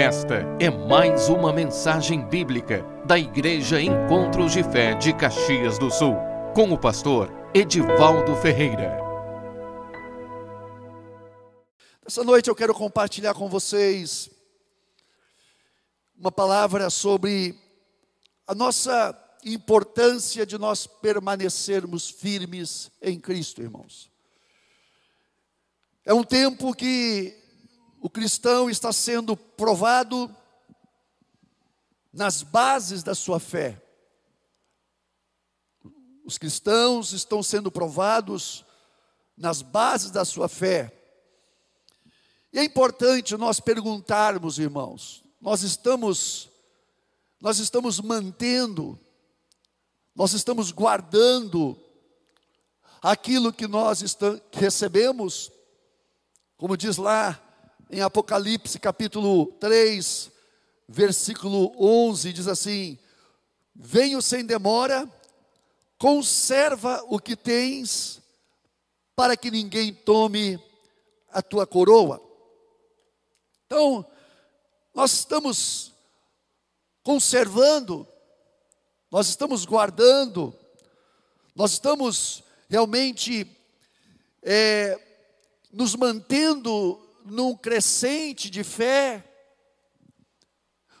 Esta é mais uma mensagem bíblica da Igreja Encontros de Fé de Caxias do Sul, com o pastor Edivaldo Ferreira. Essa noite eu quero compartilhar com vocês uma palavra sobre a nossa importância de nós permanecermos firmes em Cristo, irmãos. É um tempo que o cristão está sendo provado nas bases da sua fé. Os cristãos estão sendo provados nas bases da sua fé. E é importante nós perguntarmos, irmãos, nós estamos nós estamos mantendo, nós estamos guardando aquilo que nós recebemos, como diz lá em Apocalipse capítulo 3, versículo 11, diz assim: Venho sem demora, conserva o que tens, para que ninguém tome a tua coroa. Então, nós estamos conservando, nós estamos guardando, nós estamos realmente é, nos mantendo num crescente de fé,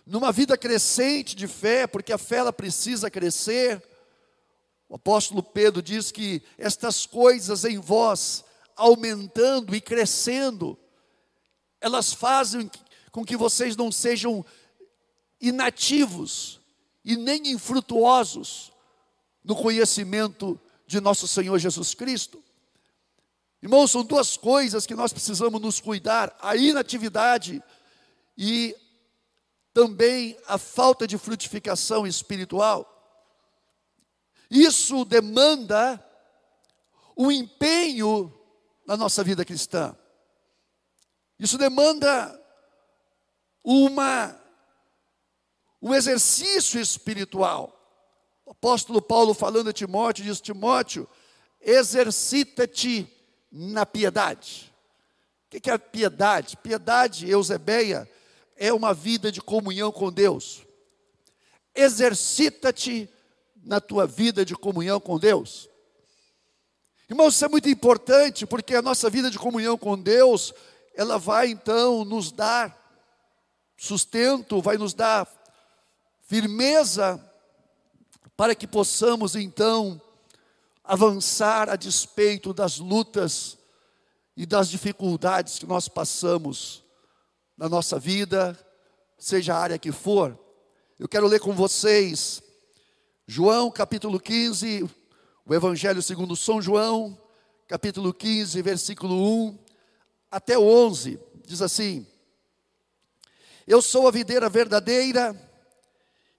numa vida crescente de fé, porque a fé ela precisa crescer. O apóstolo Pedro diz que estas coisas em vós, aumentando e crescendo, elas fazem com que vocês não sejam inativos e nem infrutuosos no conhecimento de nosso Senhor Jesus Cristo. Irmãos, são duas coisas que nós precisamos nos cuidar: a inatividade e também a falta de frutificação espiritual. Isso demanda um empenho na nossa vida cristã. Isso demanda uma um exercício espiritual. O apóstolo Paulo falando a Timóteo diz: Timóteo, exercita-te na piedade. O que é piedade? Piedade, Eusebeia, é uma vida de comunhão com Deus. Exercita-te na tua vida de comunhão com Deus. Irmãos, isso é muito importante, porque a nossa vida de comunhão com Deus, ela vai então nos dar sustento, vai nos dar firmeza, para que possamos então avançar a despeito das lutas e das dificuldades que nós passamos na nossa vida, seja a área que for. Eu quero ler com vocês João capítulo 15, o Evangelho segundo São João, capítulo 15, versículo 1 até 11, diz assim: Eu sou a videira verdadeira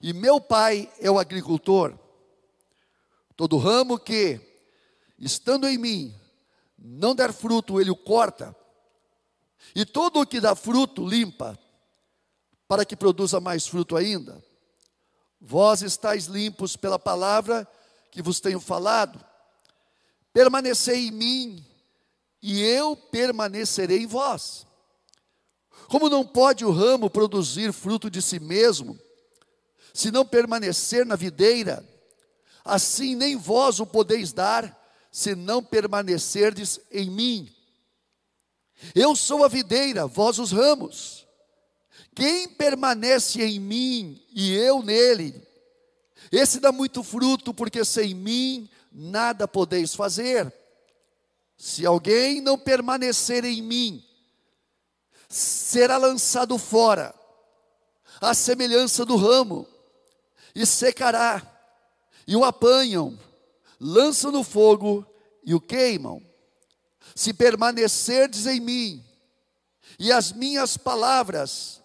e meu pai é o agricultor. Todo ramo que, estando em mim, não der fruto, ele o corta. E todo o que dá fruto, limpa, para que produza mais fruto ainda. Vós estáis limpos pela palavra que vos tenho falado. Permanecei em mim, e eu permanecerei em vós. Como não pode o ramo produzir fruto de si mesmo, se não permanecer na videira, assim nem vós o podeis dar, se não permanecerdes em mim. Eu sou a videira, vós os ramos. Quem permanece em mim e eu nele, esse dá muito fruto, porque sem mim nada podeis fazer. Se alguém não permanecer em mim, será lançado fora, à semelhança do ramo, e secará e o apanham, lançam no fogo e o queimam. Se permanecerdes em mim, e as minhas palavras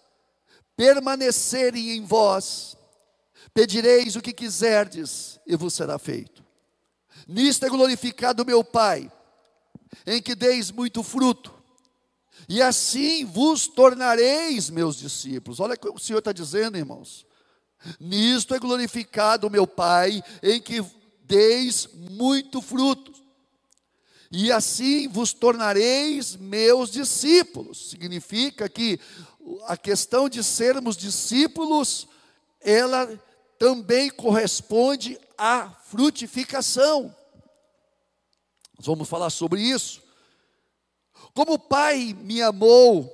permanecerem em vós, pedireis o que quiserdes e vos será feito. Nisto é glorificado meu Pai, em que deis muito fruto, e assim vos tornareis meus discípulos. Olha o que o Senhor está dizendo, irmãos. Nisto é glorificado o meu Pai, em que deis muito fruto. E assim vos tornareis meus discípulos. Significa que a questão de sermos discípulos, ela também corresponde à frutificação. Nós vamos falar sobre isso. Como o Pai me amou,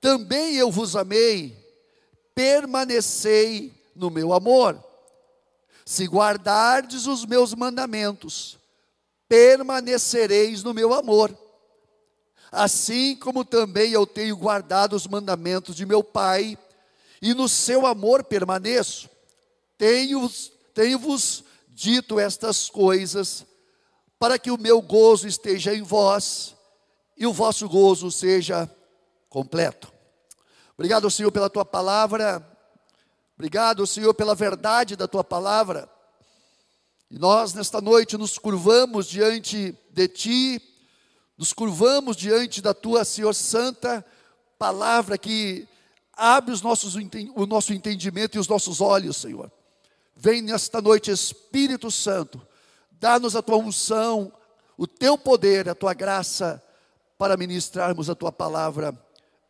também eu vos amei, permanecei no meu amor. Se guardardes os meus mandamentos, permanecereis no meu amor. Assim como também eu tenho guardado os mandamentos de meu Pai, e no seu amor permaneço. Tenho-vos tenho dito estas coisas, para que o meu gozo esteja em vós e o vosso gozo seja completo. Obrigado, Senhor, pela tua palavra. Obrigado, Senhor, pela verdade da tua palavra. E nós, nesta noite, nos curvamos diante de ti, nos curvamos diante da tua, Senhor, santa palavra que abre os nossos, o nosso entendimento e os nossos olhos, Senhor. Vem nesta noite, Espírito Santo, dá-nos a tua unção, o teu poder, a tua graça, para ministrarmos a tua palavra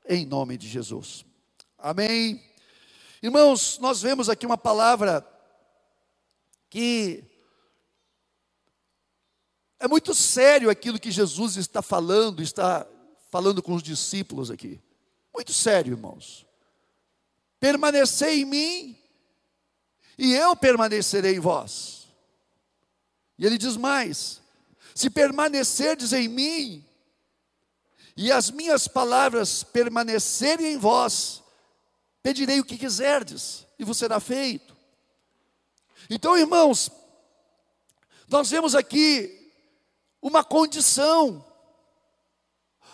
em nome de Jesus. Amém. Irmãos, nós vemos aqui uma palavra que é muito sério aquilo que Jesus está falando, está falando com os discípulos aqui. Muito sério, irmãos. Permanecer em mim e eu permanecerei em vós. E ele diz mais: se permanecerdes em mim e as minhas palavras permanecerem em vós, pedirei o que quiserdes, e vos será feito. Então, irmãos, nós vemos aqui uma condição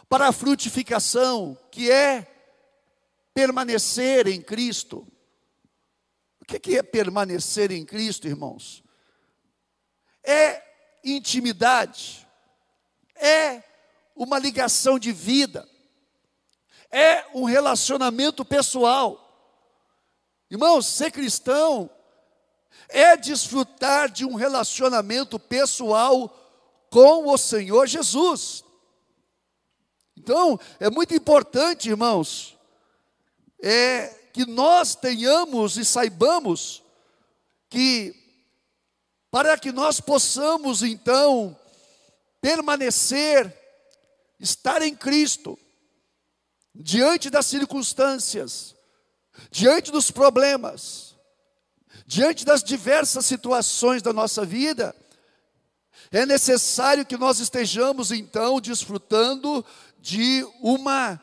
para a frutificação, que é permanecer em Cristo. O que é permanecer em Cristo, irmãos? É intimidade, é uma ligação de vida, é um relacionamento pessoal. Irmãos, ser cristão é desfrutar de um relacionamento pessoal com o Senhor Jesus. Então, é muito importante, irmãos, é que nós tenhamos e saibamos que para que nós possamos então permanecer estar em Cristo, diante das circunstâncias, diante dos problemas, diante das diversas situações da nossa vida, é necessário que nós estejamos então desfrutando de uma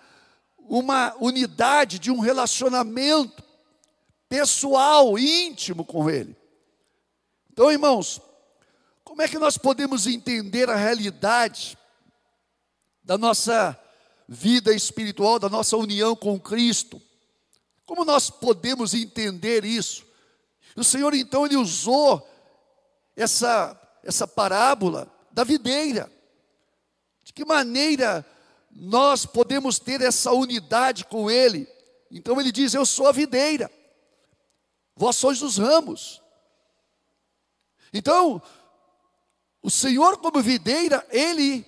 uma unidade, de um relacionamento pessoal, íntimo com ele. Então, irmãos, como é que nós podemos entender a realidade da nossa vida espiritual, da nossa união com Cristo. Como nós podemos entender isso? O Senhor então ele usou essa essa parábola da videira. De que maneira nós podemos ter essa unidade com ele? Então ele diz: Eu sou a videira, vós sois os ramos. Então, o Senhor, como videira, ele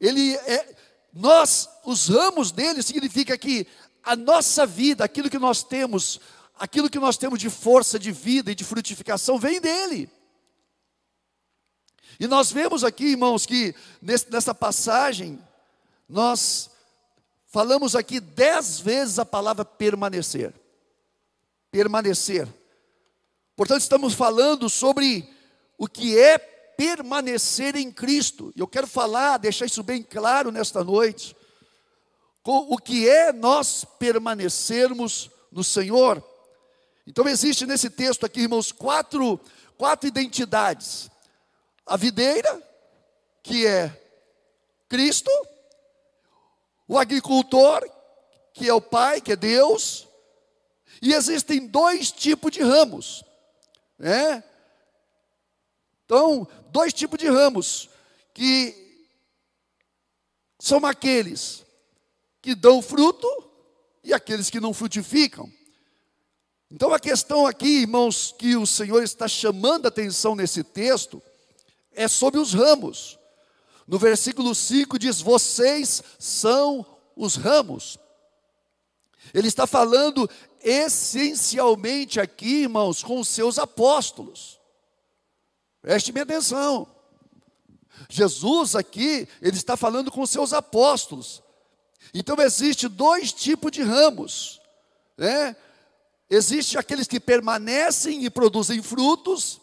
ele é, nós, os ramos dele, significa que a nossa vida, aquilo que nós temos, aquilo que nós temos de força, de vida e de frutificação, vem dele. E nós vemos aqui, irmãos, que nessa passagem, nós falamos aqui dez vezes a palavra permanecer. Permanecer. Portanto, estamos falando sobre o que é permanecer em Cristo. Eu quero falar, deixar isso bem claro nesta noite. O que é nós permanecermos no Senhor? Então existe nesse texto aqui, irmãos, quatro, quatro identidades. A videira, que é Cristo, o agricultor, que é o Pai, que é Deus, e existem dois tipos de ramos, né? Então, dois tipos de ramos, que são aqueles que dão fruto e aqueles que não frutificam. Então a questão aqui, irmãos, que o Senhor está chamando a atenção nesse texto, é sobre os ramos. No versículo 5 diz: Vocês são os ramos. Ele está falando essencialmente aqui, irmãos, com os seus apóstolos. Preste minha atenção. Jesus aqui, ele está falando com seus apóstolos. Então existe dois tipos de ramos, né? Existe aqueles que permanecem e produzem frutos,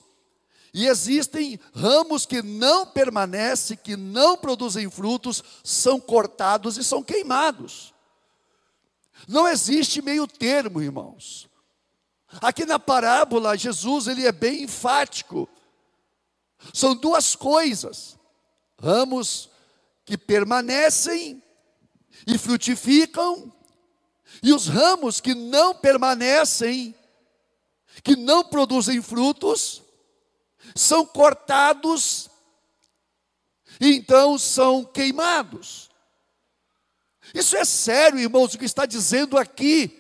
e existem ramos que não permanecem, que não produzem frutos, são cortados e são queimados. Não existe meio termo, irmãos. Aqui na parábola, Jesus ele é bem enfático. São duas coisas: ramos que permanecem e frutificam, e os ramos que não permanecem, que não produzem frutos, são cortados e então são queimados. Isso é sério, irmãos, o que está dizendo aqui.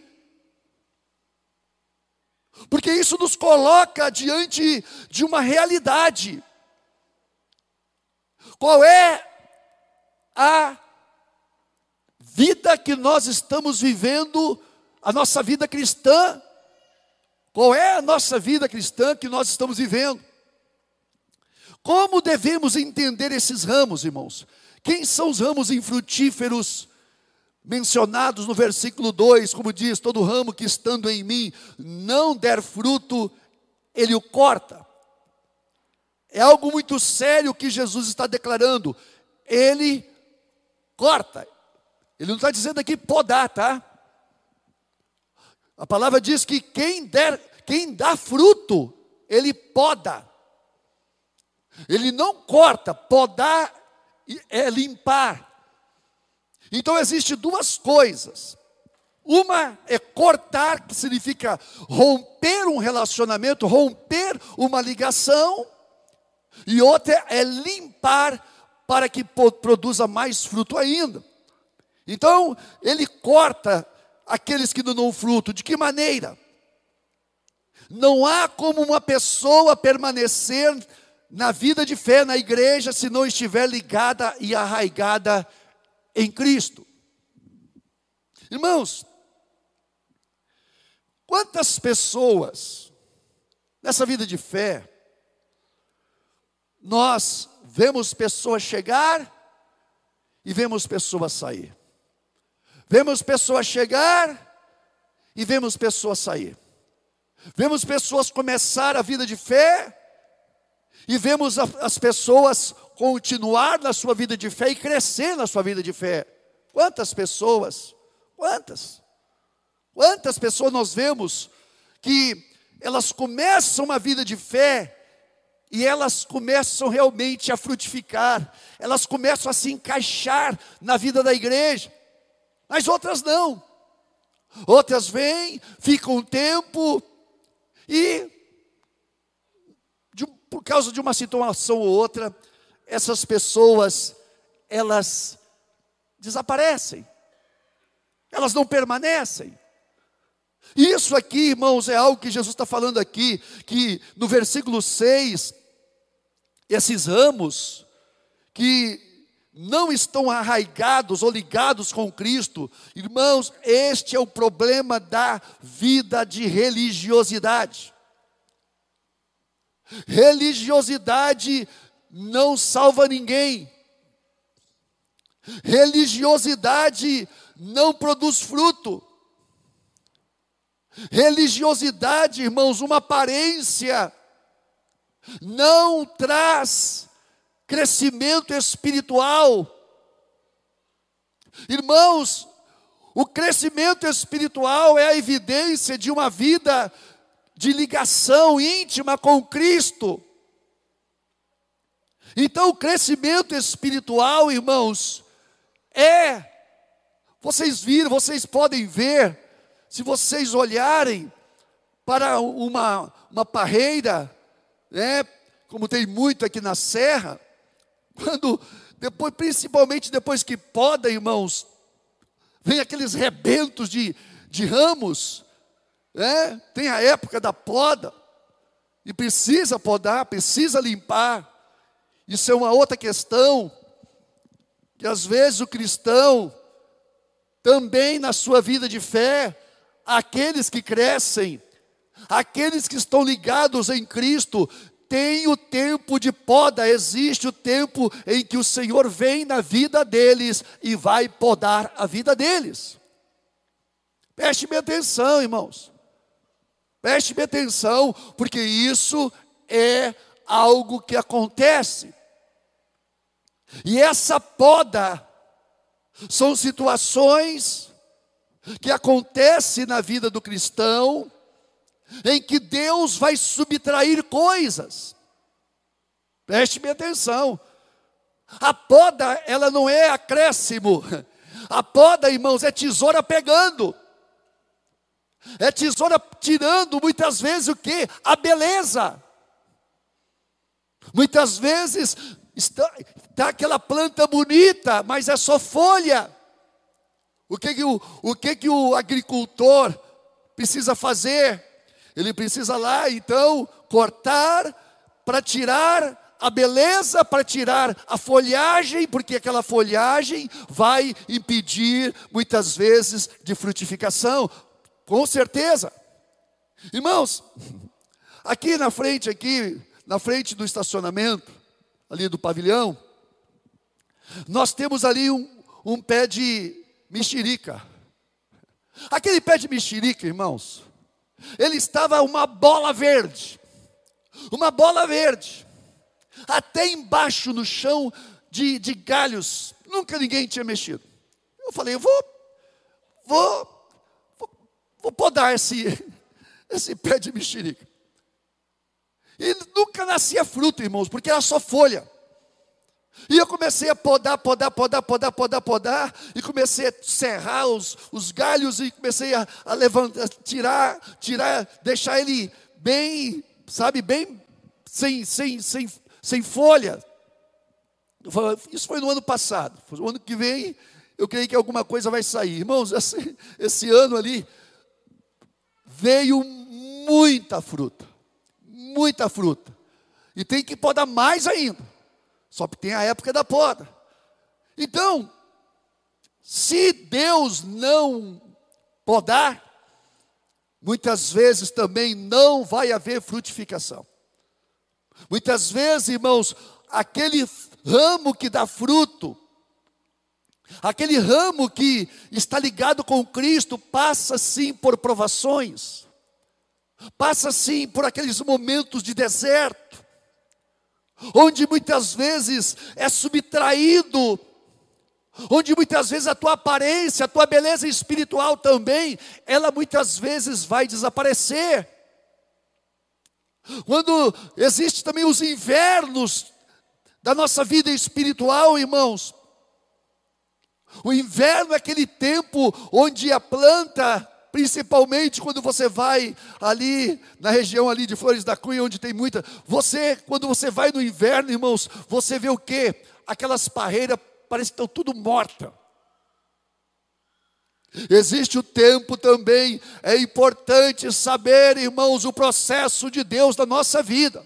Porque isso nos coloca diante de uma realidade. Qual é a vida que nós estamos vivendo, a nossa vida cristã? Qual é a nossa vida cristã que nós estamos vivendo? Como devemos entender esses ramos, irmãos? Quem são os ramos infrutíferos mencionados no versículo 2, como diz: todo ramo que estando em mim não der fruto, ele o corta. É algo muito sério que Jesus está declarando. Ele corta. Ele não está dizendo aqui podar, tá? A palavra diz que quem der, quem dá fruto, ele poda. Ele não corta, podar é limpar. Então existe duas coisas. Uma é cortar, que significa romper um relacionamento, romper uma ligação, e outra é limpar para que produza mais fruto ainda. Então, ele corta aqueles que não dão fruto. De que maneira? Não há como uma pessoa permanecer na vida de fé na igreja se não estiver ligada e arraigada em Cristo. Irmãos, quantas pessoas nessa vida de fé nós vemos pessoas chegar e vemos pessoas sair. Vemos pessoas chegar e vemos pessoas sair. Vemos pessoas começar a vida de fé e vemos as pessoas continuar na sua vida de fé e crescer na sua vida de fé. Quantas pessoas, quantas, quantas pessoas nós vemos que elas começam uma vida de fé e elas começam realmente a frutificar, elas começam a se encaixar na vida da igreja, mas outras não. Outras vêm, ficam um tempo e, de, por causa de uma situação ou outra, essas pessoas, elas desaparecem, elas não permanecem. Isso aqui, irmãos, é algo que Jesus está falando aqui, que no versículo 6, esses ramos que não estão arraigados ou ligados com Cristo, irmãos, este é o problema da vida de religiosidade. Religiosidade não salva ninguém. Religiosidade não produz fruto. Religiosidade, irmãos, uma aparência, não traz crescimento espiritual. Irmãos, o crescimento espiritual é a evidência de uma vida de ligação íntima com Cristo. Então, o crescimento espiritual, irmãos, é, vocês viram, vocês podem ver, se vocês olharem para uma, uma parreira, né, como tem muito aqui na serra, quando, depois, principalmente depois que poda, irmãos, vem aqueles rebentos de, de ramos, né, tem a época da poda, e precisa podar, precisa limpar, isso é uma outra questão, que às vezes o cristão, também na sua vida de fé, aqueles que crescem, aqueles que estão ligados em Cristo, tem o tempo de poda, existe o tempo em que o Senhor vem na vida deles e vai podar a vida deles. Preste bem atenção, irmãos. Preste bem atenção, porque isso é algo que acontece. E essa poda são situações que acontecem na vida do cristão, em que Deus vai subtrair coisas. Preste bem atenção. A poda, ela não é acréscimo. A poda, irmãos, é tesoura pegando. É tesoura tirando muitas vezes o que? A beleza. Muitas vezes está, está aquela planta bonita, mas é só folha. O que, que, o, o que, que o agricultor precisa fazer? Ele precisa lá, então, cortar para tirar a beleza, para tirar a folhagem, porque aquela folhagem vai impedir, muitas vezes, de frutificação. Com certeza. Irmãos, aqui na frente, aqui, na frente do estacionamento, ali do pavilhão, nós temos ali um, um pé de mexerica. Aquele pé de mexerica, irmãos, ele estava uma bola verde, uma bola verde, até embaixo no chão de, de galhos, nunca ninguém tinha mexido. Eu falei, eu vou, vou vou podar esse, esse pé de mexerica. E nunca nascia fruto, irmãos, porque era só folha. E eu comecei a podar, podar, podar, podar, podar, podar, e comecei a serrar os, os galhos, e comecei a, a levantar, tirar, tirar, deixar ele bem, sabe, bem, sem, sem, sem, sem folha. Isso foi no ano passado. O ano que vem, eu creio que alguma coisa vai sair. Irmãos, esse, esse ano ali, veio muita fruta, muita fruta. E tem que podar mais ainda. Só que tem a época da poda. Então, se Deus não podar, muitas vezes também não vai haver frutificação. Muitas vezes, irmãos, aquele ramo que dá fruto, Aquele ramo que está ligado com Cristo passa sim por provações, passa sim por aqueles momentos de deserto, onde muitas vezes é subtraído, onde muitas vezes a tua aparência, a tua beleza espiritual também, ela muitas vezes vai desaparecer. Quando existe também os invernos da nossa vida espiritual, irmãos, o inverno é aquele tempo onde a planta, principalmente quando você vai ali na região ali de Flores da Cunha, onde tem muita, você, quando você vai no inverno, irmãos, você vê o quê? Aquelas parreiras parece que estão tudo mortas. Existe o tempo também, é importante saber, irmãos, o processo de Deus na nossa vida.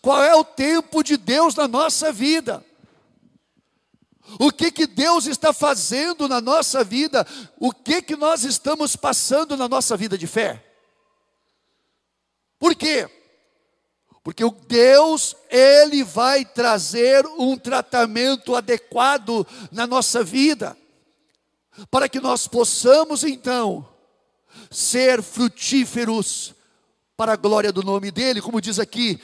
Qual é o tempo de Deus na nossa vida? O que que Deus está fazendo na nossa vida? O que que nós estamos passando na nossa vida de fé? Por quê? Porque o Deus, Ele vai trazer um tratamento adequado na nossa vida, para que nós possamos então ser frutíferos para a glória do nome dEle, como diz aqui,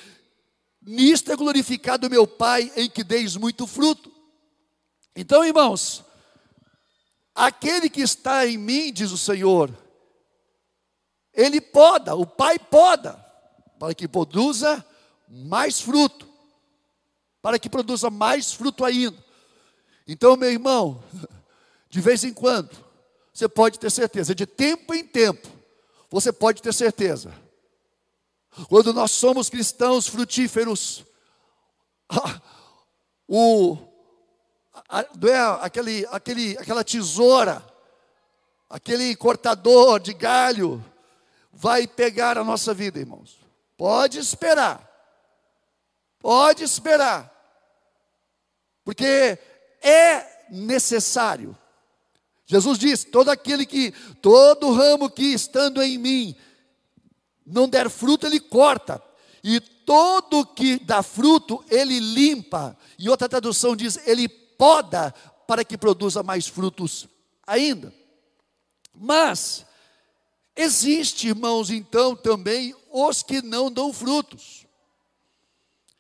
nisto é glorificado meu Pai, em que deis muito fruto. Então, irmãos, aquele que está em mim, diz o Senhor, ele poda, o Pai poda, para que produza mais fruto, para que produza mais fruto ainda. Então, meu irmão, de vez em quando, você pode ter certeza, de tempo em tempo, você pode ter certeza. Quando nós somos cristãos frutíferos, o, é aquele, aquele, aquela tesoura, aquele cortador de galho, vai pegar a nossa vida, irmãos. Pode esperar, pode esperar, porque é necessário, Jesus disse: todo aquele que, todo ramo que estando em mim não der fruto, ele corta, e todo que dá fruto, ele limpa. E outra tradução diz: ele poda para que produza mais frutos ainda. Mas, existe, irmãos, então também os que não dão frutos.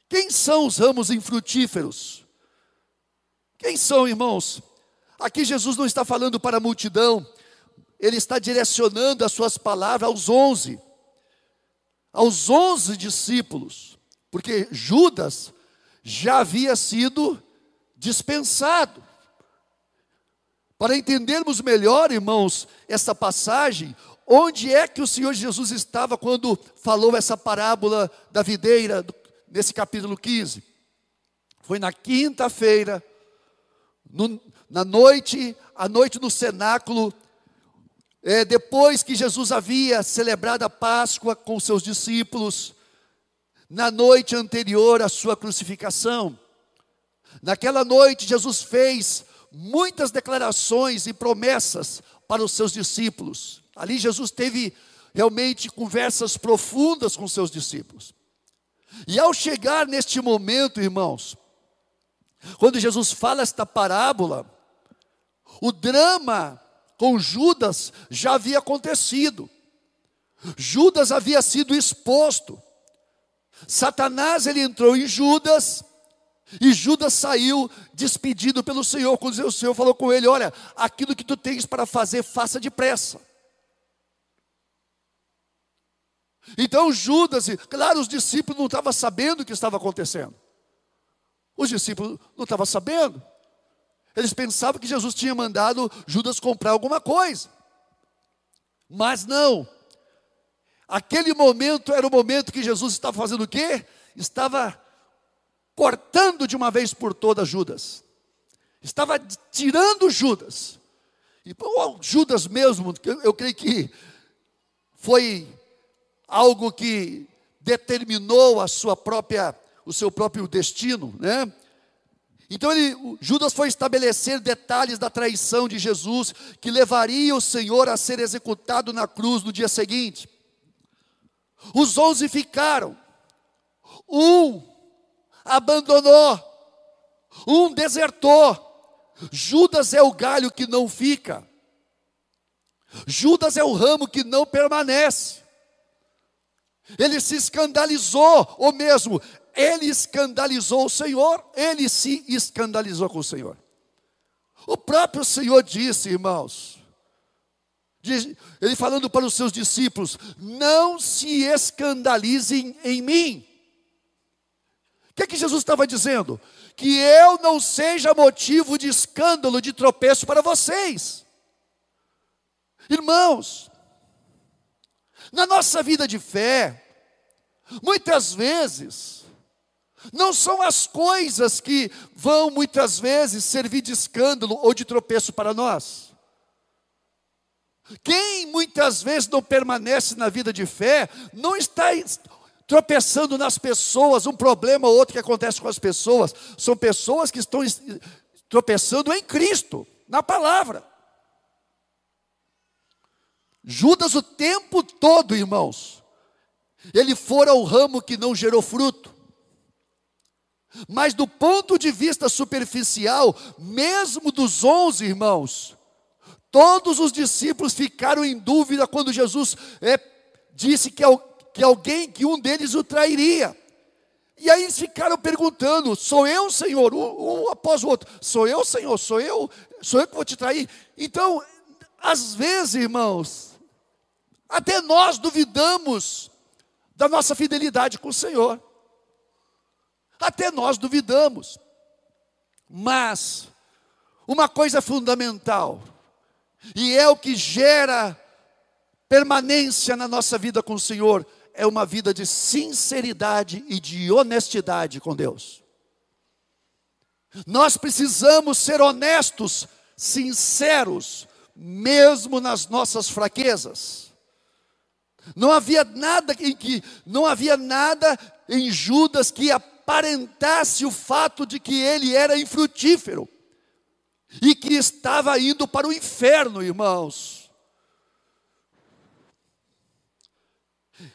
Quem são os ramos infrutíferos? Quem são, irmãos? Aqui Jesus não está falando para a multidão, ele está direcionando as suas palavras aos onze, aos onze discípulos, porque Judas já havia sido dispensado. Para entendermos melhor, irmãos, essa passagem, onde é que o Senhor Jesus estava quando falou essa parábola da videira, nesse capítulo 15? Foi na quinta-feira, na noite, à noite no cenáculo, é, depois que Jesus havia celebrado a Páscoa com seus discípulos, na noite anterior à sua crucificação. Naquela noite, Jesus fez muitas declarações e promessas para os seus discípulos. Ali, Jesus teve realmente conversas profundas com seus discípulos. E ao chegar neste momento, irmãos, quando Jesus fala esta parábola, o drama com Judas já havia acontecido. Judas havia sido exposto. Satanás ele entrou em Judas e Judas saiu despedido pelo Senhor. Quando o Senhor falou com ele: Olha, aquilo que tu tens para fazer, faça depressa. Então Judas, claro, os discípulos não estavam sabendo o que estava acontecendo. Os discípulos não estavam sabendo. Eles pensavam que Jesus tinha mandado Judas comprar alguma coisa. Mas não. Aquele momento era o momento que Jesus estava fazendo o quê? Estava cortando de uma vez por todas Judas. Estava tirando Judas. E Judas mesmo, eu creio que foi algo que determinou a sua própria o seu próprio destino, né? Então ele, Judas foi estabelecer detalhes da traição de Jesus que levaria o Senhor a ser executado na cruz no dia seguinte. Os onze ficaram, um abandonou, um desertou. Judas é o galho que não fica. Judas é o ramo que não permanece. Ele se escandalizou, ou mesmo ele escandalizou o Senhor, ele se escandalizou com o Senhor. O próprio Senhor disse, irmãos, ele falando para os seus discípulos: não se escandalizem em mim. Que é que Jesus estava dizendo? Que eu não seja motivo de escândalo, de tropeço para vocês. Irmãos, na nossa vida de fé, muitas vezes, não são as coisas que vão muitas vezes servir de escândalo ou de tropeço para nós. Quem muitas vezes não permanece na vida de fé, não está tropeçando nas pessoas, um problema ou outro que acontece com as pessoas, são pessoas que estão tropeçando em Cristo, na palavra. Judas o tempo todo, irmãos, ele fora o ramo que não gerou fruto. Mas do ponto de vista superficial, mesmo dos onze irmãos, todos os discípulos ficaram em dúvida quando Jesus é, disse que, que alguém, que um deles o trairia. E aí eles ficaram perguntando: sou eu, Senhor? Um, um após o outro: sou eu, Senhor? Sou eu? Sou eu que vou te trair? Então, às vezes, irmãos, até nós duvidamos da nossa fidelidade com o Senhor. Até nós duvidamos. Mas, uma coisa fundamental, e é o que gera permanência na nossa vida com o Senhor, é uma vida de sinceridade e de honestidade com Deus. Nós precisamos ser honestos, sinceros, mesmo nas nossas fraquezas. Não havia nada em que não havia nada em Judas que aparentasse o fato de que ele era infrutífero. e que estava indo para o inferno, irmãos.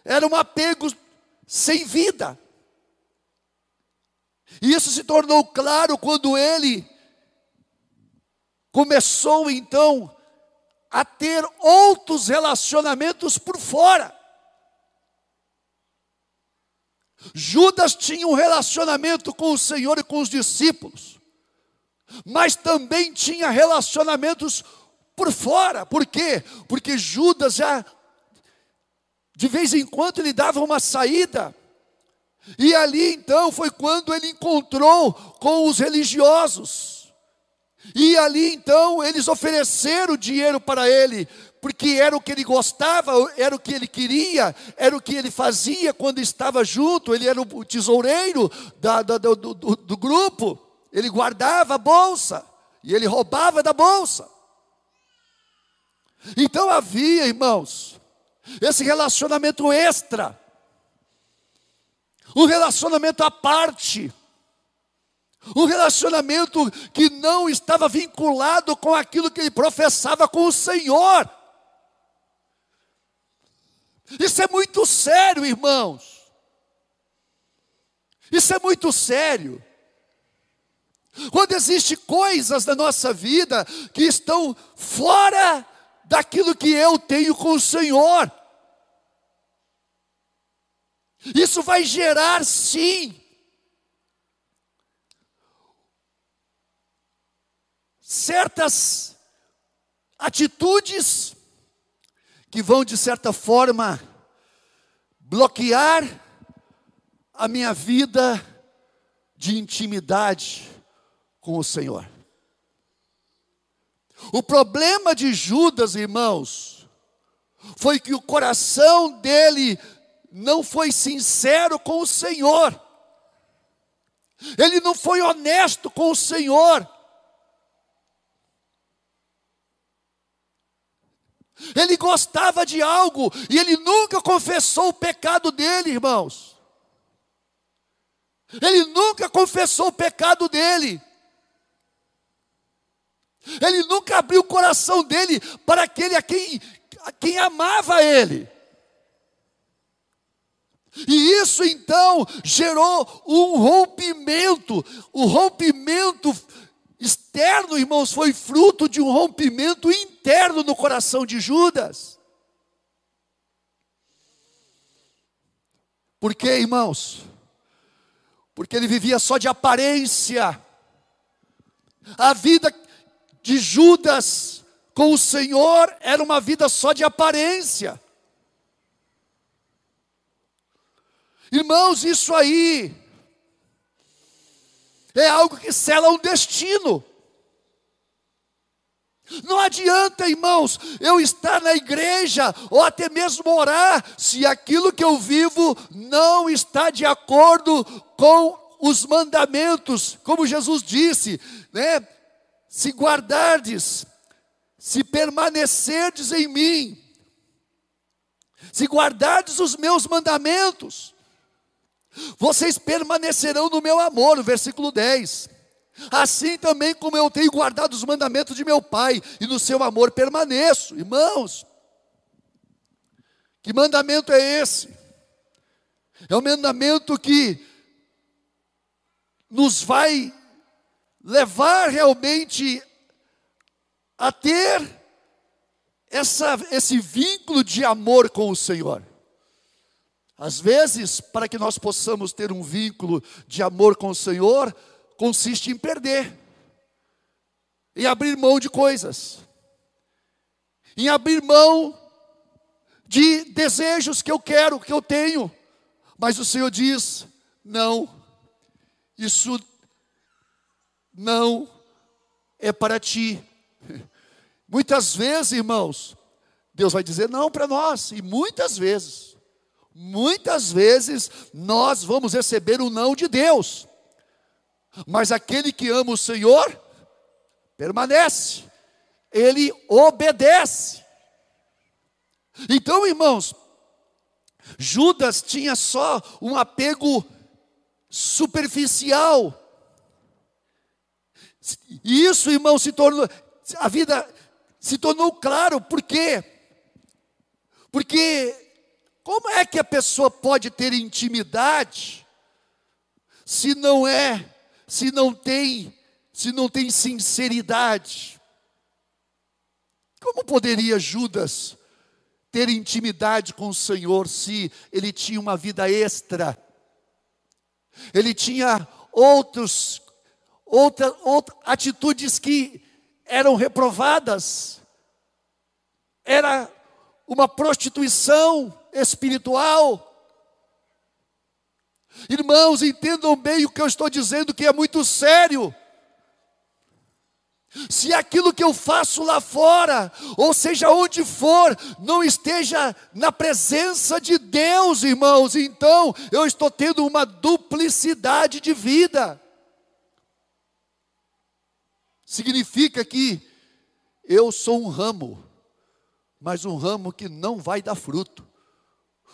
Era um apego sem vida. E isso se tornou claro quando ele começou então a ter outros relacionamentos por fora. Judas tinha um relacionamento com o Senhor e com os discípulos, mas também tinha relacionamentos por fora. Por quê? Porque Judas já, de vez em quando, ele dava uma saída. E ali então foi quando ele encontrou com os religiosos. E ali então eles ofereceram dinheiro para ele, porque era o que ele gostava, era o que ele queria, era o que ele fazia quando estava junto, ele era o tesoureiro da, da, do, do, do grupo, ele guardava a bolsa, e ele roubava da bolsa. Então havia, irmãos, esse relacionamento extra, um relacionamento à parte, um relacionamento que não estava vinculado com aquilo que ele professava com o Senhor. Isso é muito sério, irmãos. Isso é muito sério. Quando existem coisas na nossa vida que estão fora daquilo que eu tenho com o Senhor, isso vai gerar sim certas atitudes que vão, de certa forma, bloquear a minha vida de intimidade com o Senhor. O problema de Judas, irmãos, foi que o coração dele não foi sincero com o Senhor. Ele não foi honesto com o Senhor. Ele gostava de algo e ele nunca confessou o pecado dele, irmãos. Ele nunca confessou o pecado dele. Ele nunca abriu o coração dele para aquele a quem, a quem amava ele. E isso então gerou um rompimento, o rompimento externo, irmãos, foi fruto de um rompimento interno no coração de Judas. Por quê, irmãos? Porque ele vivia só de aparência. A vida de Judas com o Senhor era uma vida só de aparência. Irmãos, isso aí é algo que sela um destino. Não adianta, irmãos, eu estar na igreja ou até mesmo orar, se aquilo que eu vivo não está de acordo com os mandamentos, como Jesus disse, né? Se guardardes, se permanecerdes em mim, se guardardes os meus mandamentos, vocês permanecerão no meu amor, versículo 10. Assim também como eu tenho guardado os mandamentos de meu Pai, e no seu amor permaneço. Irmãos, que mandamento é esse? É um mandamento que nos vai levar realmente a ter essa, esse vínculo de amor com o Senhor. Às vezes, para que nós possamos ter um vínculo de amor com o Senhor, consiste em perder, em abrir mão de coisas, em abrir mão de desejos que eu quero, que eu tenho, mas o Senhor diz: não, isso não é para ti. Muitas vezes, irmãos, Deus vai dizer não para nós, e muitas vezes, muitas vezes nós vamos receber o não de Deus. Mas aquele que ama o Senhor, permanece, ele obedece. Então, irmãos, Judas tinha só um apego superficial, E isso, irmão, se tornou, a vida se tornou claro, por quê? Porque como é que a pessoa pode ter intimidade se não é, se não tem, se não tem sinceridade? Como poderia Judas ter intimidade com o Senhor se ele tinha uma vida extra? Ele tinha outros outra, outra atitudes que eram reprovadas. Era uma prostituição espiritual. Irmãos, entendam bem o que eu estou dizendo, que é muito sério. Se aquilo que eu faço lá fora, ou seja, onde for, não esteja na presença de Deus, irmãos, então eu estou tendo uma duplicidade de vida. Significa que eu sou um ramo, mas um ramo que não vai dar fruto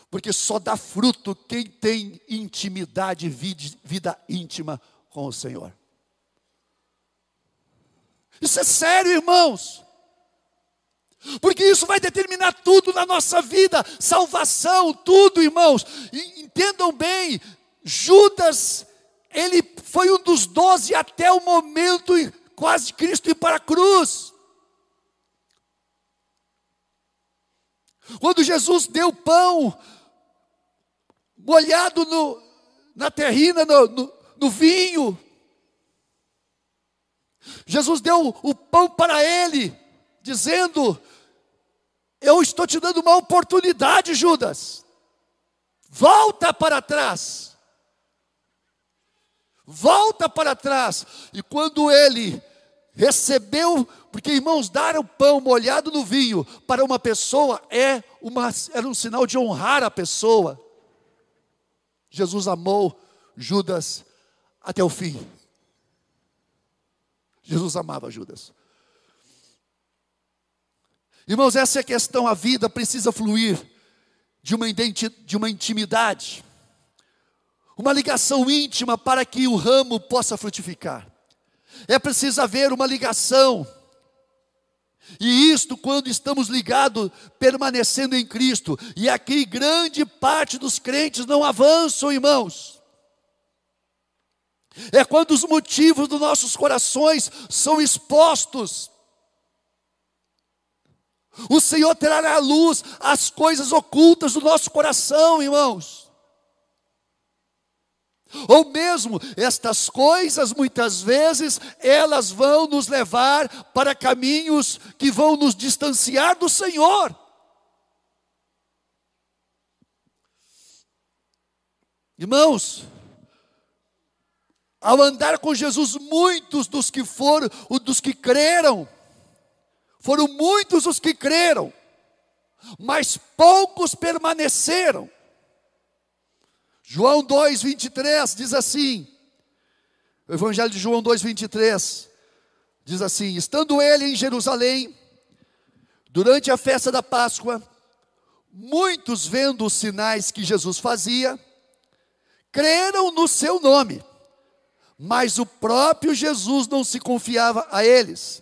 porque só dá fruto quem tem intimidade, vida íntima com o Senhor. Isso é sério, irmãos. Porque isso vai determinar tudo na nossa vida, salvação, tudo, irmãos. E, entendam bem, Judas, ele foi um dos doze até o momento quase Cristo ir para a cruz. Quando Jesus deu pão molhado no, na terrina, no, no, no vinho. Jesus deu o pão para ele, dizendo: Eu estou te dando uma oportunidade, Judas. Volta para trás. Volta para trás. E quando ele recebeu, porque irmãos, dar o pão molhado no vinho para uma pessoa é uma, era um sinal de honrar a pessoa. Jesus amou Judas até o fim. Jesus amava Judas. Irmãos, essa é a questão. A vida precisa fluir de uma, de uma intimidade, uma ligação íntima para que o ramo possa frutificar. É preciso haver uma ligação e isto quando estamos ligados, permanecendo em Cristo. E aqui grande parte dos crentes não avançam, irmãos. É quando os motivos dos nossos corações são expostos. O Senhor trará à luz as coisas ocultas do nosso coração, irmãos. Ou mesmo estas coisas, muitas vezes, elas vão nos levar para caminhos que vão nos distanciar do Senhor. Irmãos, ao andar com Jesus, muitos dos que foram, dos que creram, foram muitos os que creram, mas poucos permaneceram. João 2, 23 diz assim: o Evangelho de João 2, 23 diz assim: Estando ele em Jerusalém, durante a festa da Páscoa, muitos vendo os sinais que Jesus fazia, creram no seu nome, mas o próprio Jesus não se confiava a eles,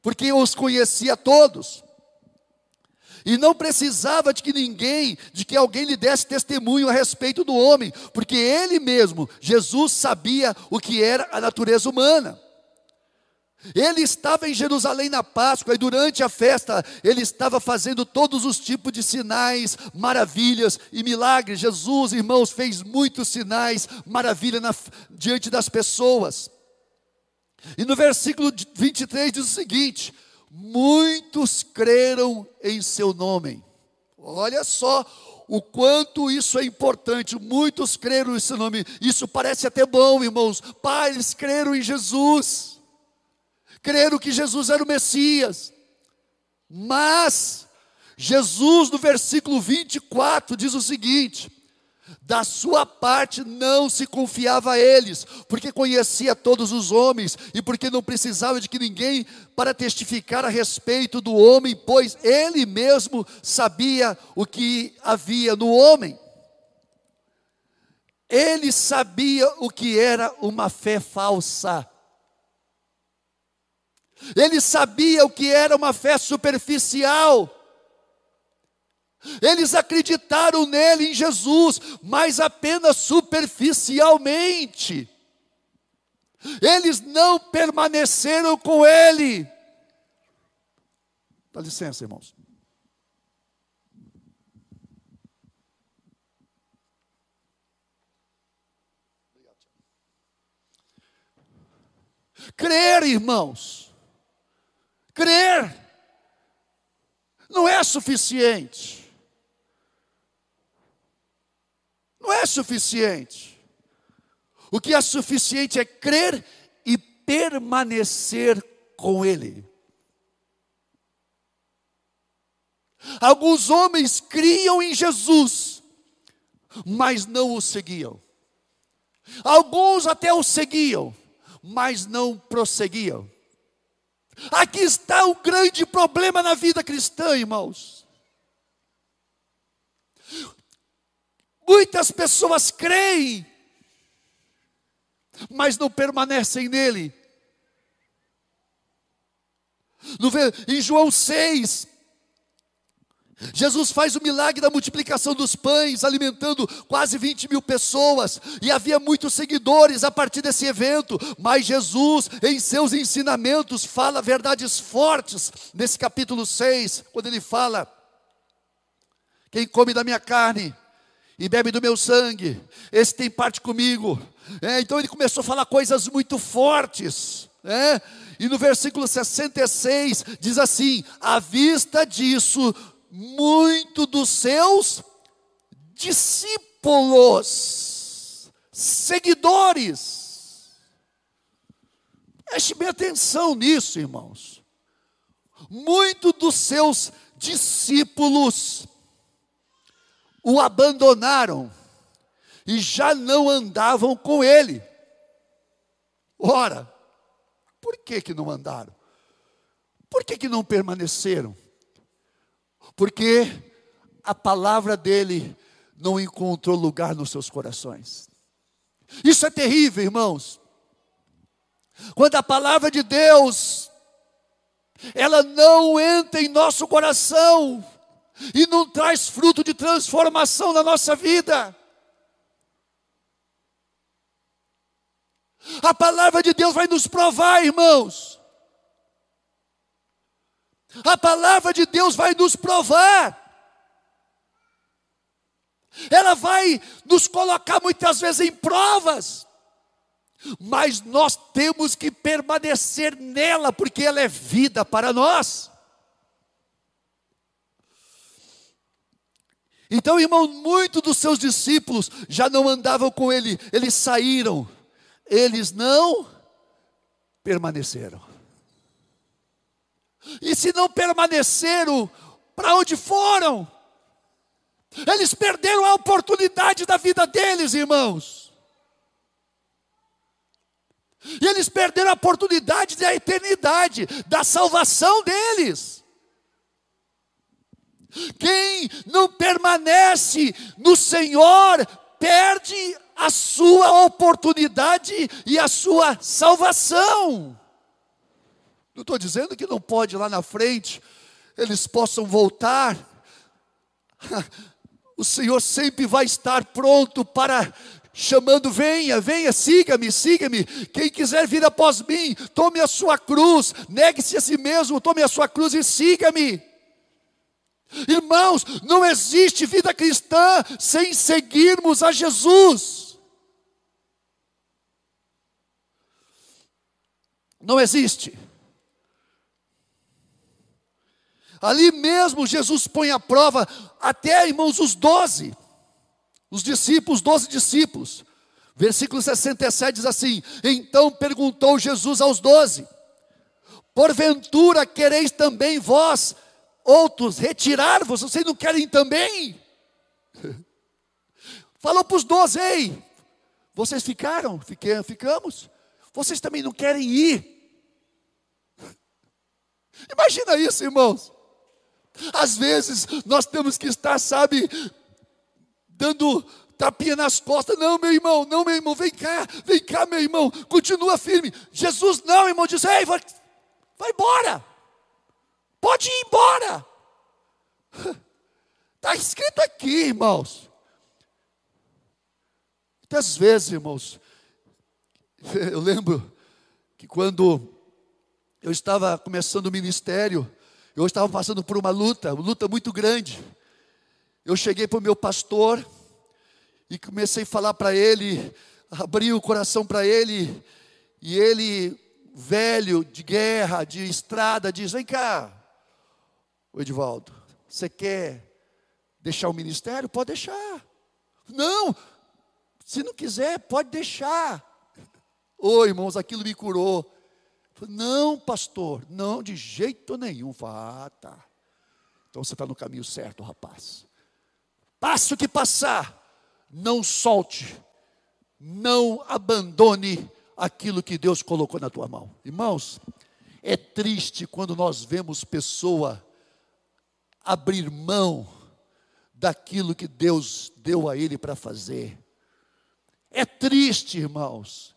porque os conhecia todos e não precisava de que ninguém, de que alguém lhe desse testemunho a respeito do homem, porque ele mesmo, Jesus, sabia o que era a natureza humana. Ele estava em Jerusalém na Páscoa e durante a festa ele estava fazendo todos os tipos de sinais, maravilhas e milagres. Jesus, irmãos, fez muitos sinais, maravilha na, diante das pessoas. E no versículo 23 diz o seguinte: muitos creram em seu nome. Olha só o quanto isso é importante. Muitos creram em seu nome. Isso parece até bom, irmãos. Pai, eles creram em Jesus. Creram que Jesus era o Messias. Mas Jesus, no versículo 24, diz o seguinte: da sua parte não se confiava a eles, porque conhecia todos os homens e porque não precisava de que ninguém para testificar a respeito do homem, pois ele mesmo sabia o que havia no homem. Ele sabia o que era uma fé falsa. Eles sabiam que era uma fé superficial. Eles acreditaram nele, em Jesus, mas apenas superficialmente. Eles não permaneceram com ele. Dá licença, irmãos. Crer, irmãos, crer não é suficiente. Não é suficiente. O que é suficiente é crer e permanecer com Ele. Alguns homens criam em Jesus, mas não o seguiam. Alguns até o seguiam, mas não prosseguiam. Aqui está o grande problema na vida cristã, irmãos. Muitas pessoas creem, mas não permanecem nele. Em João 6, Jesus faz o milagre da multiplicação dos pães, alimentando quase 20 mil pessoas, e havia muitos seguidores a partir desse evento, mas Jesus, em seus ensinamentos, fala verdades fortes, nesse capítulo 6, quando ele fala: Quem come da minha carne e bebe do meu sangue, esse tem parte comigo. É, então ele começou a falar coisas muito fortes. É, e no versículo 66 diz assim: à vista disso, muito dos seus discípulos, seguidores. Preste bem atenção nisso, irmãos. Muito dos seus discípulos o abandonaram e já não andavam com ele. Ora, por que que não andaram? Por que que não permaneceram? Porque a palavra dele não encontrou lugar nos seus corações. Isso é terrível, irmãos. Quando a palavra de Deus ela não entra em nosso coração, e não traz fruto de transformação na nossa vida. A palavra de Deus vai nos provar, irmãos. A palavra de Deus vai nos provar. Ela vai nos colocar muitas vezes em provas. Mas nós temos que permanecer nela, porque ela é vida para nós. Então, irmão, muitos dos seus discípulos já não andavam com ele, eles saíram, eles não permaneceram. E se não permaneceram, para onde foram? Eles perderam a oportunidade da vida deles, irmãos. E eles perderam a oportunidade da eternidade, da salvação deles. Quem não permanece no Senhor perde a sua oportunidade e a sua salvação. Não estou dizendo que não pode lá na frente eles possam voltar. O Senhor sempre vai estar pronto para chamando: venha, venha, siga-me, siga-me. Quem quiser vir após mim, tome a sua cruz, negue-se a si mesmo, tome a sua cruz e siga-me. Irmãos, não existe vida cristã sem seguirmos a Jesus. Não existe. Ali mesmo Jesus põe à prova, até irmãos, os doze, os discípulos, doze discípulos. Versículo 67 diz assim: Então perguntou Jesus aos doze: Porventura quereis também vós outros, retirar-vos, vocês não querem também? Falou para os doze, ei, vocês ficaram? Fiquei, ficamos? Vocês também não querem ir? Imagina isso, irmãos. Às vezes nós temos que estar, sabe, dando tapinha nas costas. Não, meu irmão, não, meu irmão, vem cá, vem cá, meu irmão, continua firme. Jesus não, irmão, diz: Ei, vai embora. Pode ir embora. Está escrito aqui, irmãos. Muitas vezes, irmãos, eu lembro que quando eu estava começando o ministério, eu estava passando por uma luta, uma luta muito grande. Eu cheguei para o meu pastor e comecei a falar para ele, abri o coração para ele, e ele, velho, de guerra, de estrada, diz: Vem cá, o Edivaldo, você quer deixar o ministério? Pode deixar. Não, se não quiser, pode deixar. Ô oh, irmãos, aquilo me curou. Não, pastor, não, de jeito nenhum. Ah, tá. Então você está no caminho certo, rapaz. Passe o que passar, não solte, não abandone aquilo que Deus colocou na tua mão. Irmãos, é triste quando nós vemos pessoa abrir mão daquilo que Deus deu a ele para fazer. É triste, irmãos.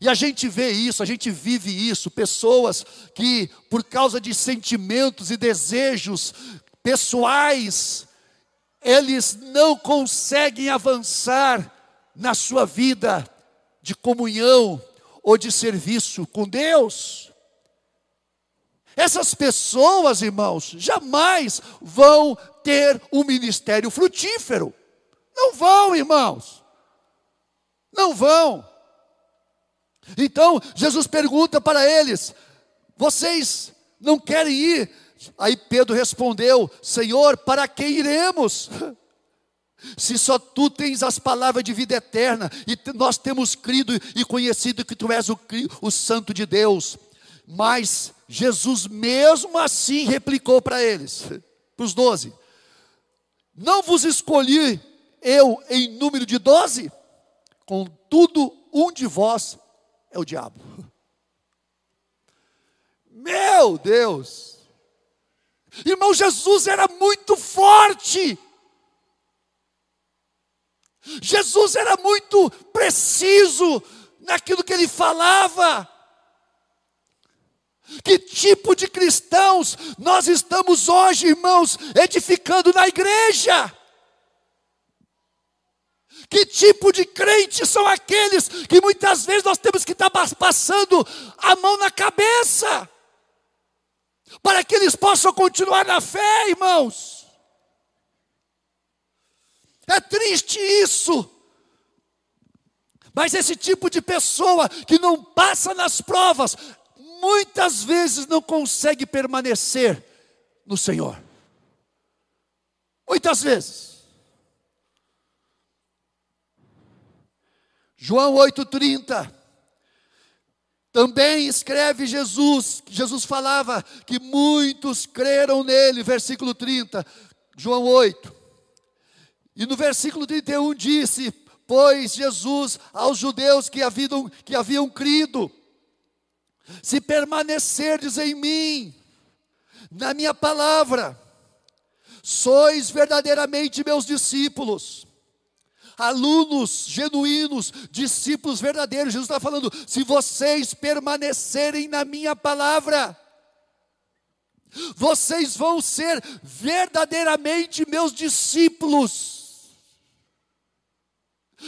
E a gente vê isso, a gente vive isso, pessoas que, por causa de sentimentos e desejos pessoais, eles não conseguem avançar na sua vida de comunhão ou de serviço com Deus. Essas pessoas, irmãos, jamais vão ter um ministério frutífero. Não vão, irmãos. Não vão. Então, Jesus pergunta para eles: Vocês não querem ir? Aí Pedro respondeu: Senhor, para que iremos? Se só tu tens as palavras de vida eterna, e nós temos crido e conhecido que tu és o, o Santo de Deus. Mas Jesus, mesmo assim, replicou para eles, para os doze: Não vos escolhi eu em número de doze? Contudo, um de vós é o diabo. Meu Deus! Irmão, Jesus era muito forte. Jesus era muito preciso naquilo que ele falava. Que tipo de cristãos nós estamos hoje, irmãos, edificando na igreja? Que tipo de crentes são aqueles que muitas vezes nós temos que estar passando a mão na cabeça, para que eles possam continuar na fé, irmãos? É triste isso. Mas esse tipo de pessoa que não passa nas provas, muitas vezes não consegue permanecer no Senhor. Muitas vezes. João 8,30. Também escreve Jesus, Jesus falava que muitos creram nele, versículo 30, João 8. E no versículo 31 disse: Pois Jesus aos judeus que haviam, que haviam crido, se permanecerdes em mim, na minha palavra, sois verdadeiramente meus discípulos alunos genuínos, discípulos verdadeiros. Jesus está falando: se vocês permanecerem na minha palavra, vocês vão ser verdadeiramente meus discípulos.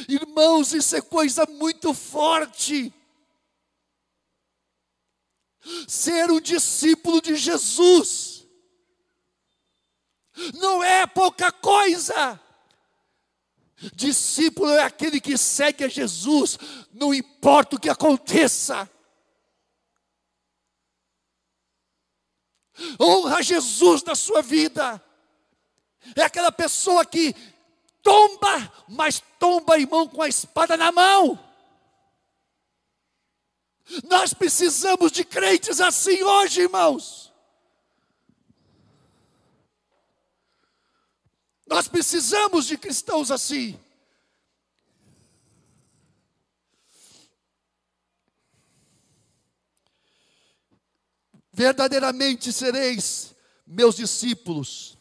Irmãos, isso é coisa muito forte. Ser um discípulo de Jesus não é pouca coisa. Discípulo é aquele que segue a Jesus, não importa o que aconteça. Honra Jesus na sua vida. É aquela pessoa que tomba, mas tomba, irmão, com a espada na mão. Nós precisamos de crentes assim hoje, irmãos. Nós precisamos de cristãos assim. Verdadeiramente sereis meus discípulos.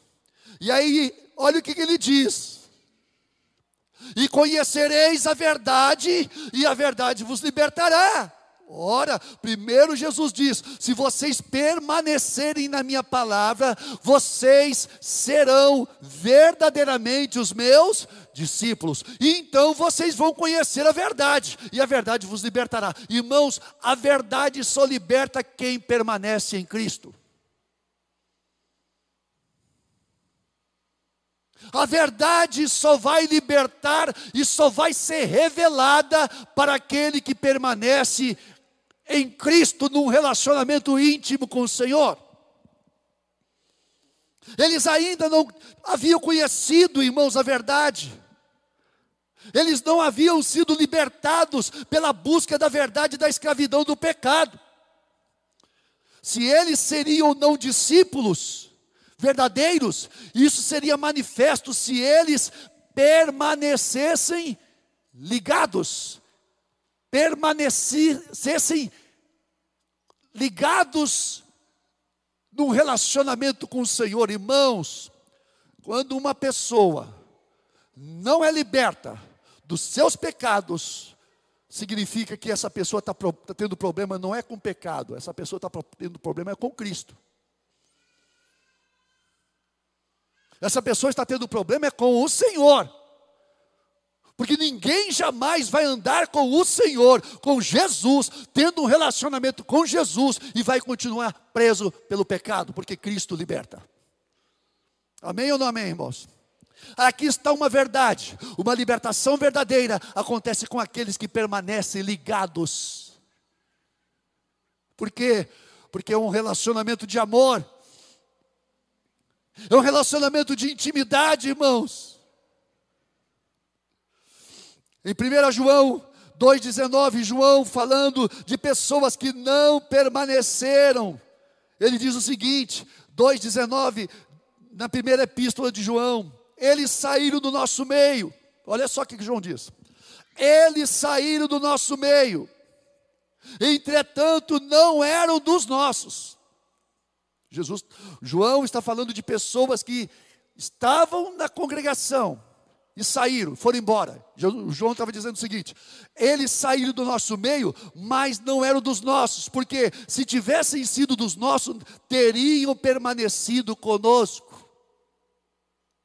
E aí, olha o que, ele diz. E conhecereis a verdade, e a verdade vos libertará. Ora, primeiro Jesus diz: se vocês permanecerem na minha palavra, vocês serão verdadeiramente os meus discípulos. E então vocês vão conhecer a verdade, e a verdade vos libertará. Irmãos, a verdade só liberta quem permanece em Cristo. A verdade só vai libertar e só vai ser revelada para aquele que permanece em Cristo num relacionamento íntimo com o Senhor. Eles ainda não haviam conhecido, irmãos, a verdade. Eles não haviam sido libertados pela busca da verdade da escravidão do pecado. Se eles seriam ou não discípulos verdadeiros, isso seria manifesto se eles permanecessem ligados permanecessem ligados num relacionamento com o Senhor. Irmãos, quando uma pessoa não é liberta dos seus pecados, significa que essa pessoa está tá tendo problema não é com pecado, essa pessoa está tendo problema é com Cristo. Essa pessoa está tendo problema é com o Senhor. Porque ninguém jamais vai andar com o Senhor, com Jesus, tendo um relacionamento com Jesus e vai continuar preso pelo pecado, porque Cristo liberta. Amém ou não amém, irmãos? Aqui está uma verdade, uma libertação verdadeira acontece com aqueles que permanecem ligados. Por quê? Porque é um relacionamento de amor, é um relacionamento de intimidade, irmãos. Em 1 João 2,19, João falando de pessoas que não permaneceram, ele diz o seguinte: 2,19, na primeira epístola de João, eles saíram do nosso meio, olha só o que João diz: eles saíram do nosso meio, entretanto não eram dos nossos. Jesus, João está falando de pessoas que estavam na congregação, e saíram, foram embora. João estava dizendo o seguinte: eles saíram do nosso meio, mas não eram dos nossos, porque se tivessem sido dos nossos, teriam permanecido conosco.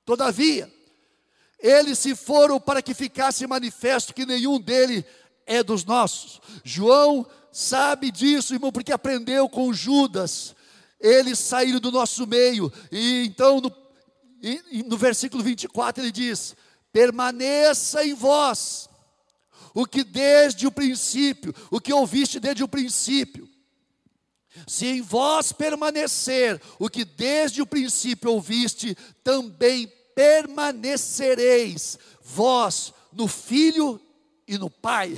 Todavia, eles se foram para que ficasse manifesto que nenhum dele é dos nossos. João sabe disso, irmão, porque aprendeu com Judas. Eles saíram do nosso meio, e então no, no versículo 24 ele diz: permaneça em vós o que desde o princípio, o que ouviste desde o princípio. Se em vós permanecer o que desde o princípio ouviste, também permanecereis vós no Filho e no Pai.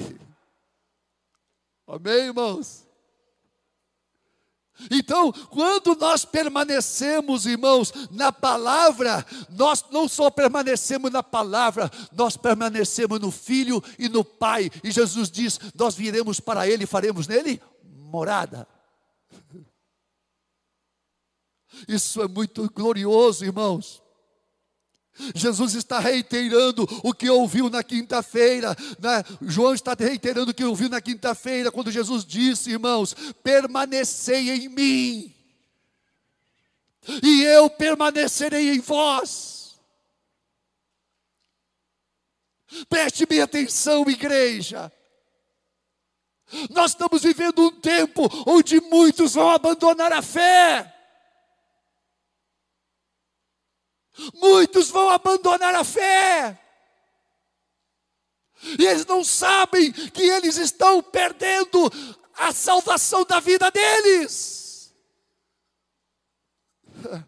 Amém, irmãos? Então, quando nós permanecemos, irmãos, na palavra, nós não só permanecemos na palavra, nós permanecemos no Filho e no Pai. E Jesus diz: Nós viremos para Ele e faremos nele morada. Isso é muito glorioso, irmãos. Jesus está reiterando o que ouviu na quinta-feira. Né? João está reiterando o que ouviu na quinta-feira, quando Jesus disse, irmãos: permanecei em mim, e eu permanecerei em vós. Preste bem atenção, igreja. Nós estamos vivendo um tempo onde muitos vão abandonar a fé. Muitos vão abandonar a fé. E eles não sabem que eles estão perdendo a salvação da vida deles.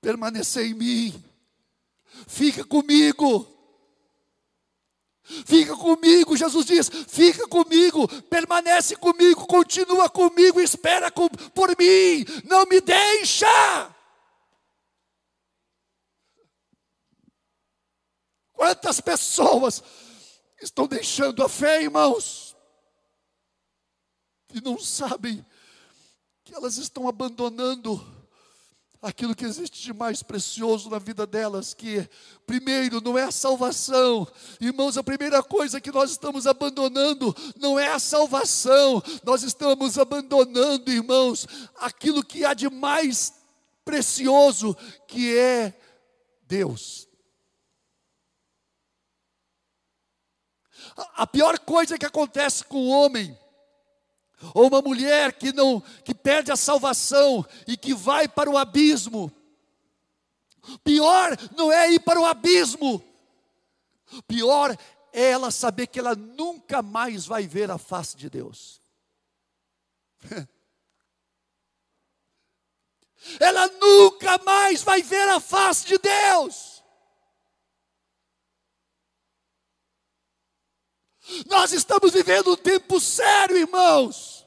Permanecer em mim. Fica comigo. Fica comigo, Jesus diz: fica comigo, permanece comigo, continua comigo, espera por mim, não me deixa. Quantas pessoas estão deixando a fé, irmãos, e não sabem que elas estão abandonando aquilo que existe de mais precioso na vida delas, que primeiro não é a salvação. Irmãos, a primeira coisa que nós estamos abandonando não é a salvação. Nós estamos abandonando, irmãos, aquilo que há de mais precioso, que é Deus. A pior coisa que acontece com o homem ou uma mulher que não que perde a salvação e que vai para o abismo. Pior não é ir para o abismo. Pior é ela saber que ela nunca mais vai ver a face de Deus. ela nunca mais vai ver a face de Deus. Nós estamos vivendo um tempo sério, irmãos.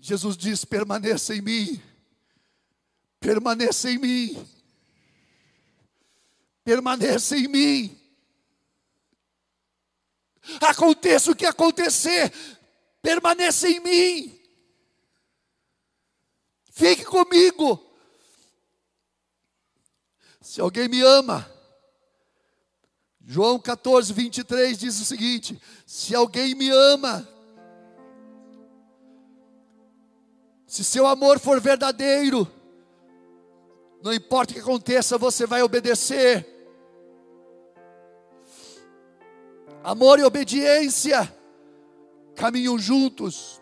Jesus diz: permaneça em mim, permaneça em mim, permaneça em mim. Aconteça o que acontecer, permaneça em mim, fique comigo. Se alguém me ama, João 14, 23 diz o seguinte: Se alguém me ama, se seu amor for verdadeiro, não importa o que aconteça, você vai obedecer. Amor e obediência caminham juntos.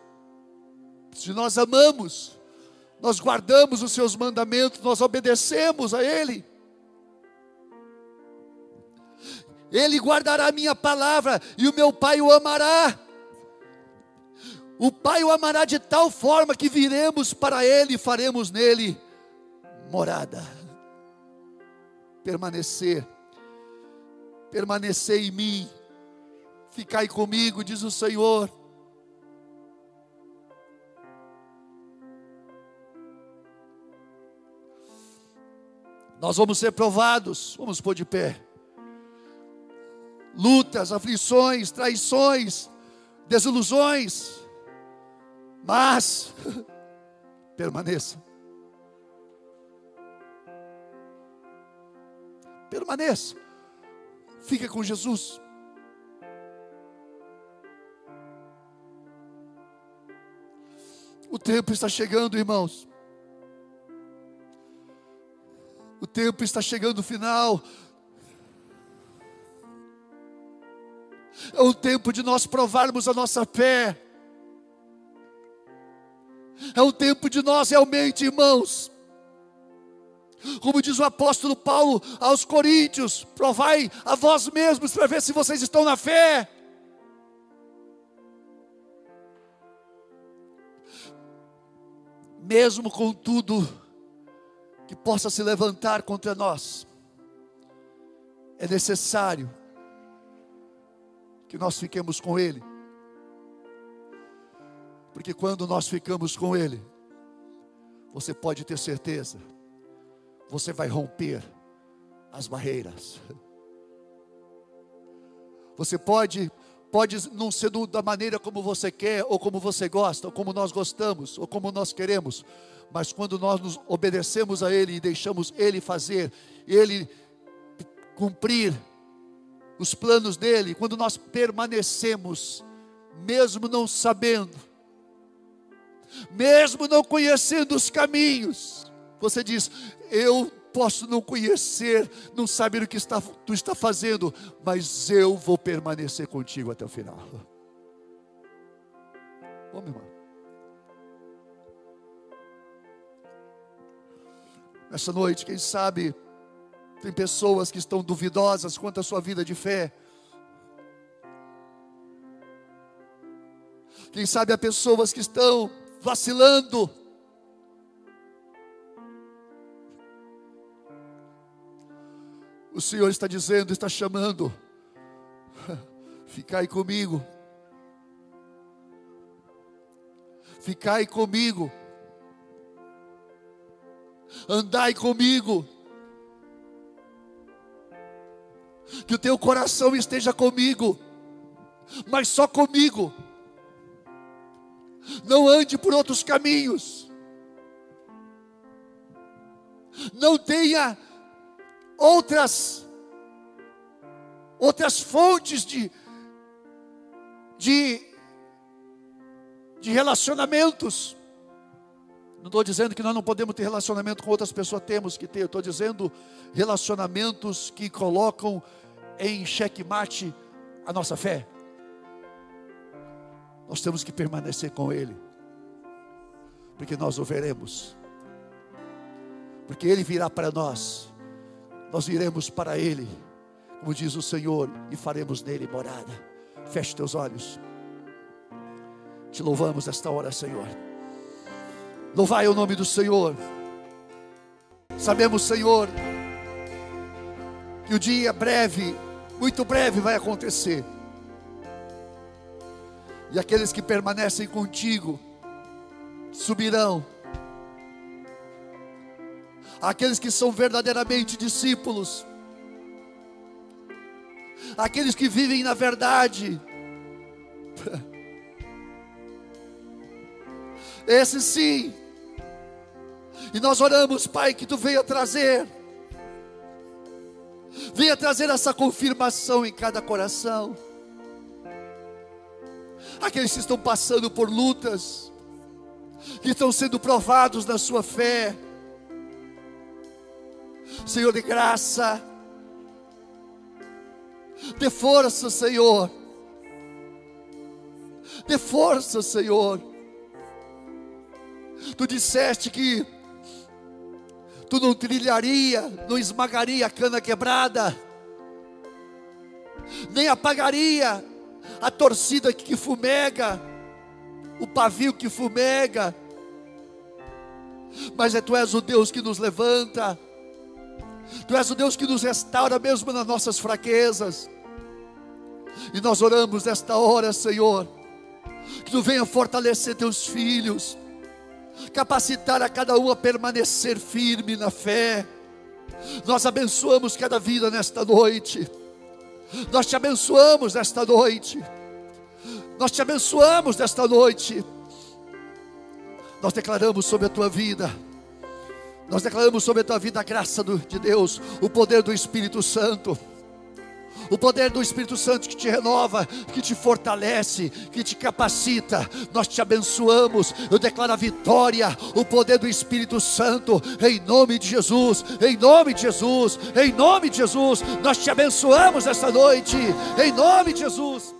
Se nós amamos, nós guardamos os seus mandamentos, nós obedecemos a Ele. Ele guardará a minha palavra e o meu Pai o amará. O Pai o amará de tal forma que viremos para Ele e faremos nele morada. Permanecer, permanecer em mim, ficai comigo, diz o Senhor. Nós vamos ser provados, vamos pôr de pé lutas, aflições, traições, desilusões, mas permaneça. Permaneça. Fica com Jesus. O tempo está chegando, irmãos. O tempo está chegando o final. É o tempo de nós provarmos a nossa fé. É o tempo de nós realmente, irmãos, como diz o apóstolo Paulo aos Coríntios: provai a vós mesmos para ver se vocês estão na fé. Mesmo com tudo que possa se levantar contra nós, é necessário que nós fiquemos com Ele. Porque quando nós ficamos com Ele, você pode ter certeza, você vai romper as barreiras. Você pode, pode não ser da maneira como você quer, ou como você gosta, ou como nós gostamos, ou como nós queremos, mas quando nós nos obedecemos a Ele e deixamos Ele fazer, Ele cumprir os planos dele, quando nós permanecemos, mesmo não sabendo, mesmo não conhecendo os caminhos, você diz: Eu posso não conhecer, não saber o que está, tu está fazendo, mas eu vou permanecer contigo até o final. Vamos, irmão. Essa noite, quem sabe tem pessoas que estão duvidosas quanto à sua vida de fé. Quem sabe há pessoas que estão vacilando. O Senhor está dizendo, está chamando. Ficai comigo. Ficai comigo. Andai comigo. Que o teu coração esteja comigo, mas só comigo. Não ande por outros caminhos. Não tenha outras outras fontes de de de relacionamentos. Não estou dizendo que nós não podemos ter relacionamento com outras pessoas, temos que ter. Estou dizendo relacionamentos que colocam em xeque-mate a nossa fé. Nós temos que permanecer com Ele, porque nós o veremos, porque Ele virá para nós, nós iremos para Ele, como diz o Senhor, e faremos nele morada. Feche teus olhos. Te louvamos esta hora, Senhor. Louvai o nome do Senhor. Sabemos, Senhor, que o dia breve, muito breve vai acontecer. E aqueles que permanecem contigo subirão. Aqueles que são verdadeiramente discípulos, aqueles que vivem na verdade, Esse sim. E nós oramos, Pai, que tu venha trazer, venha trazer essa confirmação em cada coração. Aqueles que estão passando por lutas, que estão sendo provados na sua fé. Senhor de graça, dê força, Senhor. Dê força, Senhor. Tu disseste que tu não trilharia, não esmagaria a cana quebrada, nem apagaria a torcida que fumega, o pavio que fumega, mas é tu és o Deus que nos levanta, tu és o Deus que nos restaura mesmo nas nossas fraquezas, e nós oramos nesta hora, Senhor, que tu venha fortalecer teus filhos, capacitar a cada um a permanecer firme na fé. Nós abençoamos cada vida nesta noite. Nós te abençoamos nesta noite. Nós te abençoamos nesta noite. Nós declaramos sobre a tua vida. Nós declaramos sobre a tua vida a graça do, de Deus, o poder do Espírito Santo o poder do Espírito Santo que te renova, que te fortalece, que te capacita. Nós te abençoamos. Eu declaro a vitória, o poder do Espírito Santo, em nome de Jesus, em nome de Jesus, em nome de Jesus. Nós te abençoamos esta noite, em nome de Jesus.